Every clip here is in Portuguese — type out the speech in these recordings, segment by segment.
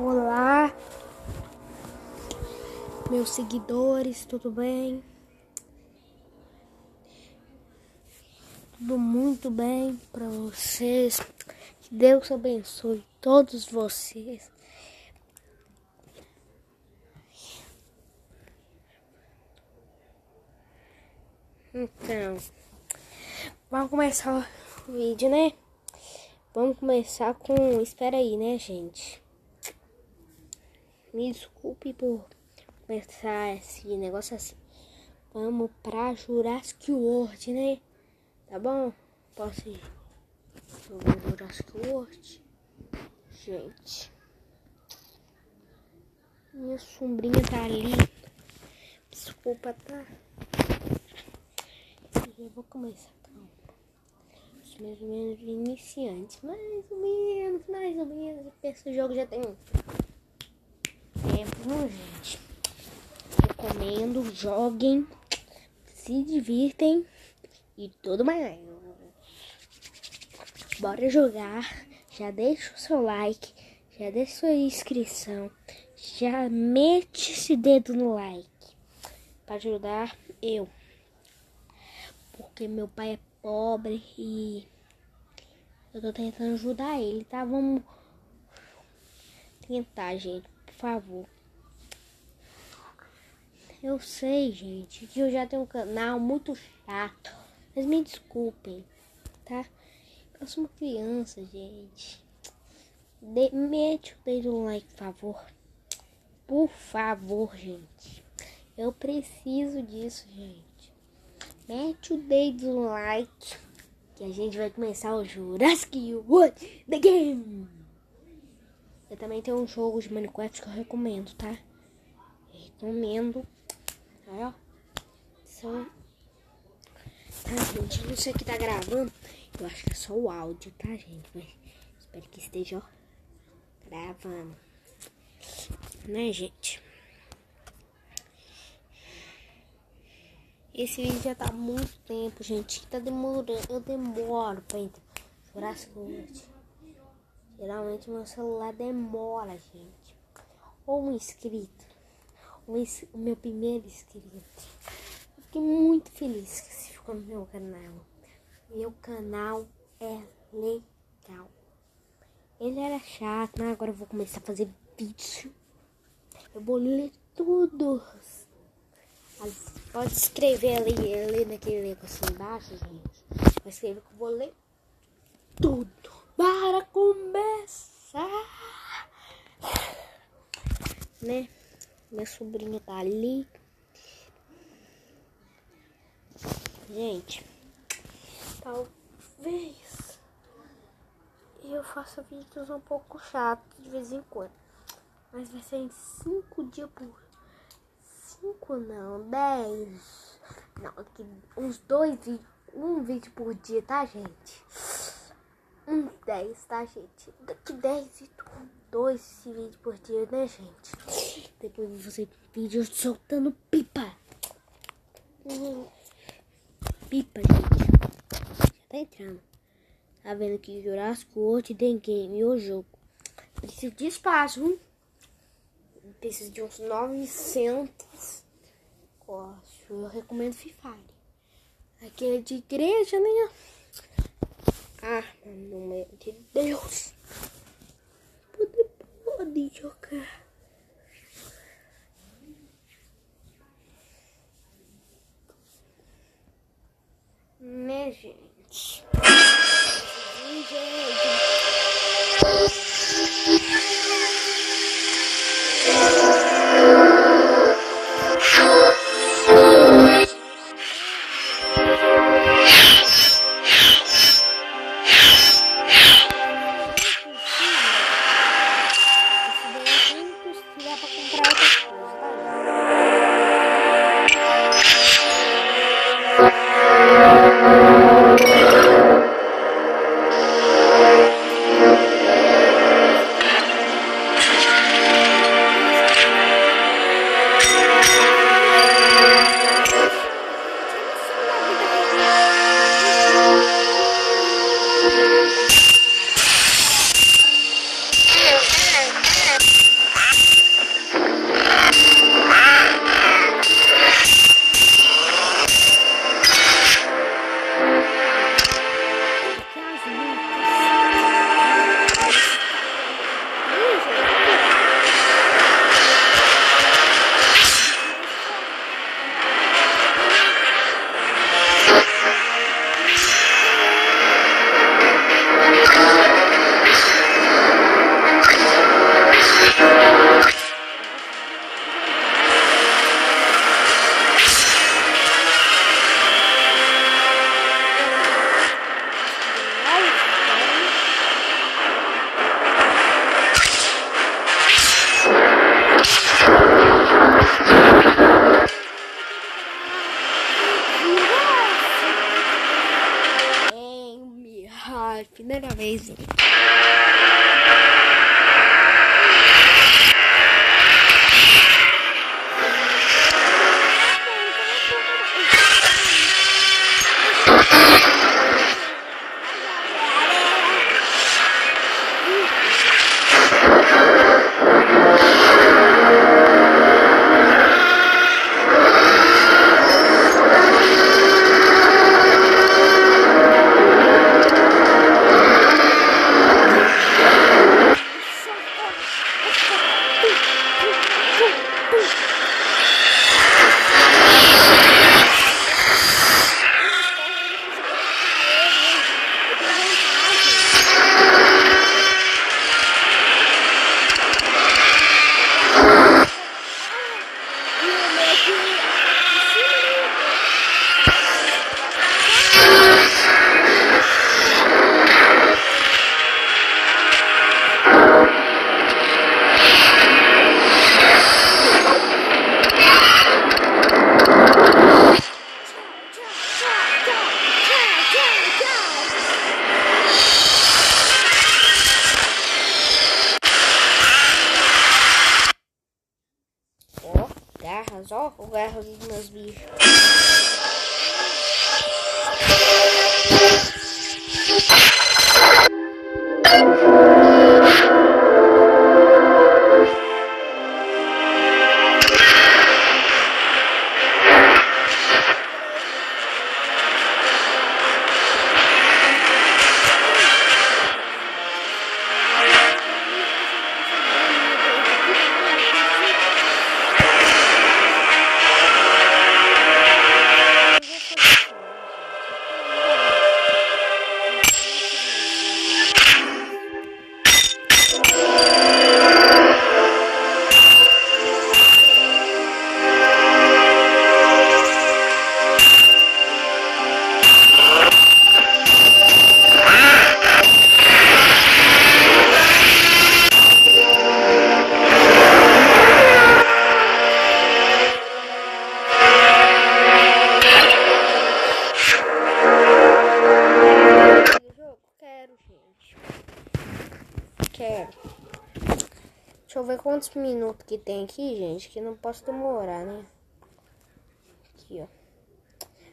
Olá, meus seguidores, tudo bem? Tudo muito bem para vocês. Que Deus abençoe todos vocês. Então, vamos começar o vídeo, né? Vamos começar com. Espera aí, né, gente? Me desculpe por começar esse negócio assim. Vamos pra Jurassic World, né? Tá bom? Posso ir? Vamos Jurassic World. Gente. Minha sombrinha tá ali. Desculpa, tá? Eu vou começar mais ou menos iniciante. Mais ou menos, mais ou menos. Esse jogo já tem tempo, não, gente? Recomendo, joguem, se divirtem e tudo mais. Bora jogar. Já deixa o seu like, já deixa sua inscrição, já mete esse dedo no like para ajudar eu. Porque meu pai é pobre e eu tô tentando ajudar ele, tá? Vamos tentar, gente, por favor. Eu sei, gente, que eu já tenho um canal muito chato, mas me desculpem, tá? Eu sou uma criança, gente. De mete o dedo no like, por favor. Por favor, gente. Eu preciso disso, gente mete o dedo no like que a gente vai começar o Jurassic World The Game. Eu também tenho um jogo de Minecraft que eu recomendo, tá? recomendo. Aí, ó. Só... Tá, gente? Não sei o que tá gravando. Eu acho que é só o áudio, tá, gente? Mas espero que esteja, ó, gravando. Né, gente? Esse vídeo já tá há muito tempo, gente. Tá demorando. Eu demoro pra entrar. World. Geralmente meu celular demora, gente. Ou um inscrito. O meu primeiro inscrito. Eu fiquei muito feliz que você ficou no meu canal. Meu canal é legal. Ele era chato, né? Agora eu vou começar a fazer vídeo. Eu vou ler tudo Pode escrever ali, ali naquele negócio embaixo, gente. Vai escrever que eu vou ler tudo para começar. Né? Meu sobrinho tá ali. Gente, talvez eu faça vídeos um pouco chatos de vez em quando. Mas vai ser em cinco dias por cinco não, dez. Não, aqui, uns dois vídeos, um vídeo por dia, tá, gente? Uns dez, tá, gente? Daqui dez vídeos, dois vídeos por dia, né, gente? Depois você vídeo soltando pipa. Pipa, gente. Já tá entrando. Tá vendo que Jurassic World tem game o jogo. Preciso de espaço, hein? Preciso de uns 900 costos. Eu recomendo Free Fire. Aqui é de igreja, né? Ah, nome de Deus. Pode, pode jogar. Né, gente? amazing. Garras, ó, o garras dos meus bichos. Deixa eu ver quantos minutos que tem aqui, gente. Que não posso demorar, né? Aqui, ó.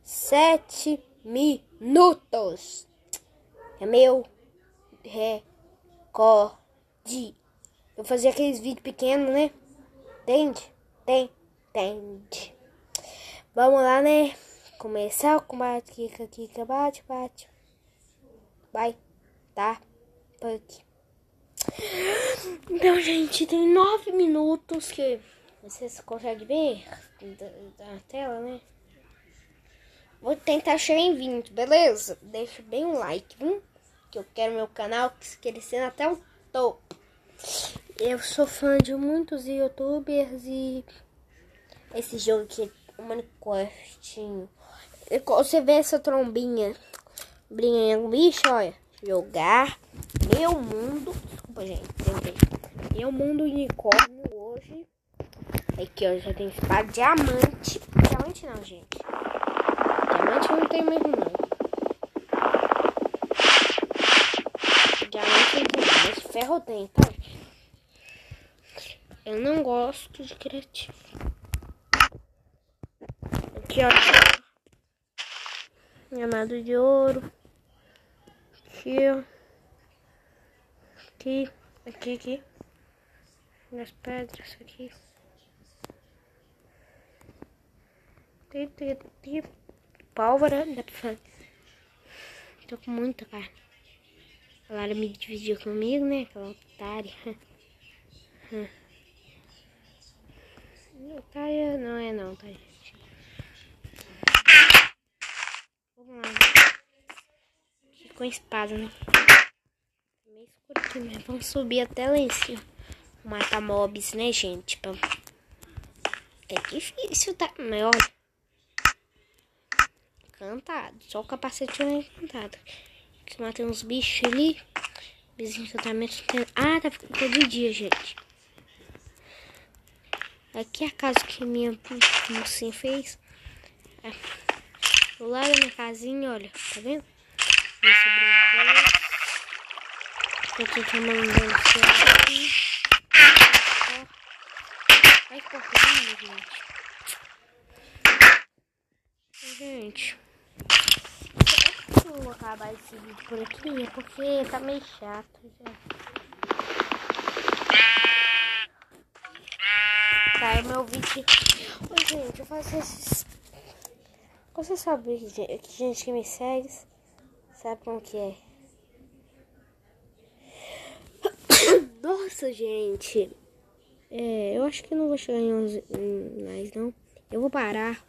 Sete minutos. É meu recorde. Eu fazia aqueles vídeos pequenos, né? Entende? Tem, entende. Vamos lá, né? Começar o combate. Kika, kika, bate, bate. Vai, tá? Punk. Então, gente, tem nove minutos que vocês conseguem ver da, tela, né? Vou tentar chegar em 20, beleza? Deixa bem um like, viu? Que eu quero meu canal crescendo até o topo. Eu sou fã de muitos youtubers e esse jogo aqui, o Minecraft. Você vê essa trombinha brinhando com bicho, olha. Jogar meu mundo. Desculpa, gente. Tentei. Meu mundo unicórnio hoje. Aqui, ó. Já tem espada diamante. Diamante não, gente. Diamante não tem mesmo, não. Diamante não tem, mas ferro tem, tá? Eu não gosto de criativo. Aqui, ó. Amado de ouro. Aqui. Aqui, aqui, aqui. Nas pedras aqui. Tem, tem, tem pólvora, dá pra fazer. Tô com muita carne. A Lara me dividiu comigo, né? Aquela otária. Otária não é não, tá, gente? Vamos lá. Aqui com a espada, né? Meio escuro aqui, vamos subir até lá em cima. Matar mobs, né, gente? Pra... É difícil, tá? Mas olha. Encantado. Só o capacete não é encantado. Que matei uns bichos ali. Desencantamento. Ah, tá ficando de dia, gente. Aqui é a casa que minha mocinha fez. É. Do lado da minha casinha, olha. Tá vendo? Esse brinquedo. Tô aqui mandando aqui. Vai correndo, gente. Gente. Eu vou acabar esse vídeo por aqui, porque tá meio chato já. Saiu meu vídeo. Oi, gente, eu faço esses. Você sabe gente que me segue sabe como que é. Nossa, gente. É, eu acho que não vou chegar em 11 mais, não. Eu vou parar.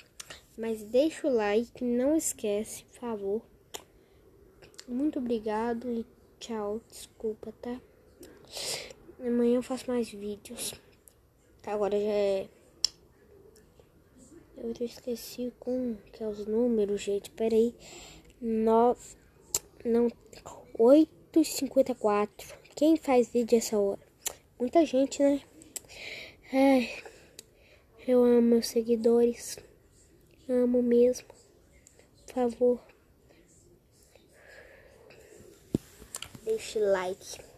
Mas deixa o like, não esquece, por favor. Muito obrigado e tchau. Desculpa, tá? Amanhã eu faço mais vídeos. Tá, agora já é. Eu esqueci com que é os números, gente. Pera aí. 9. Não. 8h54. Quem faz vídeo essa hora? Muita gente, né? Ai, eu amo meus seguidores. Amo mesmo. Por favor. Deixe like.